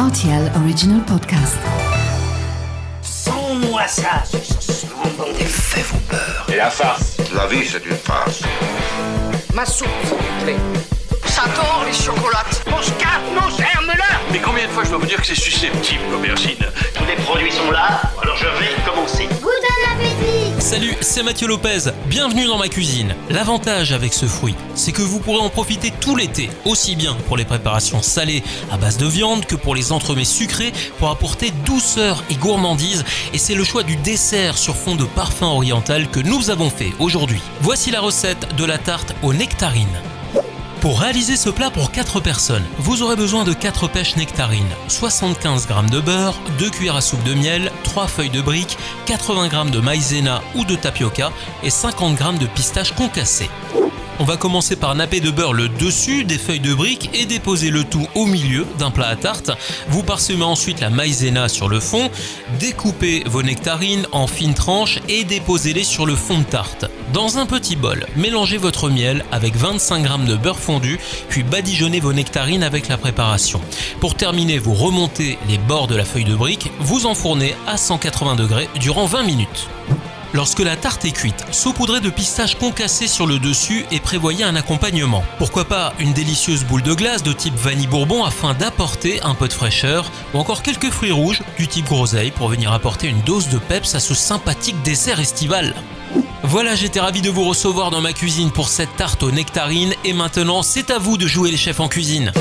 RTL Original Podcast. Sans-moi ça, ce monde des faits vous peur. Et la farce La vie, c'est une farce. Ma soupe, s'il vous plaît. J'adore les chocolates. Mon scarpe, nos germes-là Mais combien de fois je dois vous dire que c'est susceptible, l'aubergine? Tous les produits sont là, Salut, c'est Mathieu Lopez. Bienvenue dans ma cuisine. L'avantage avec ce fruit, c'est que vous pourrez en profiter tout l'été, aussi bien pour les préparations salées à base de viande que pour les entremets sucrés pour apporter douceur et gourmandise. Et c'est le choix du dessert sur fond de parfum oriental que nous avons fait aujourd'hui. Voici la recette de la tarte aux nectarines. Pour réaliser ce plat pour 4 personnes, vous aurez besoin de 4 pêches nectarines, 75 g de beurre, 2 cuillères à soupe de miel, 3 feuilles de brique, 80 g de maïzena ou de tapioca et 50 g de pistaches concassées. On va commencer par napper de beurre le dessus des feuilles de briques et déposer le tout au milieu d'un plat à tarte. Vous parsemez ensuite la maïzena sur le fond, découpez vos nectarines en fines tranches et déposez-les sur le fond de tarte. Dans un petit bol, mélangez votre miel avec 25 g de beurre fondu, puis badigeonnez vos nectarines avec la préparation. Pour terminer, vous remontez les bords de la feuille de brique, vous enfournez à 180 degrés durant 20 minutes. Lorsque la tarte est cuite, saupoudrez de pistaches concassées sur le dessus et prévoyez un accompagnement. Pourquoi pas une délicieuse boule de glace de type vanille bourbon afin d'apporter un peu de fraîcheur, ou encore quelques fruits rouges du type groseille pour venir apporter une dose de peps à ce sympathique dessert estival. Voilà, j'étais ravi de vous recevoir dans ma cuisine pour cette tarte aux nectarines et maintenant c'est à vous de jouer les chefs en cuisine.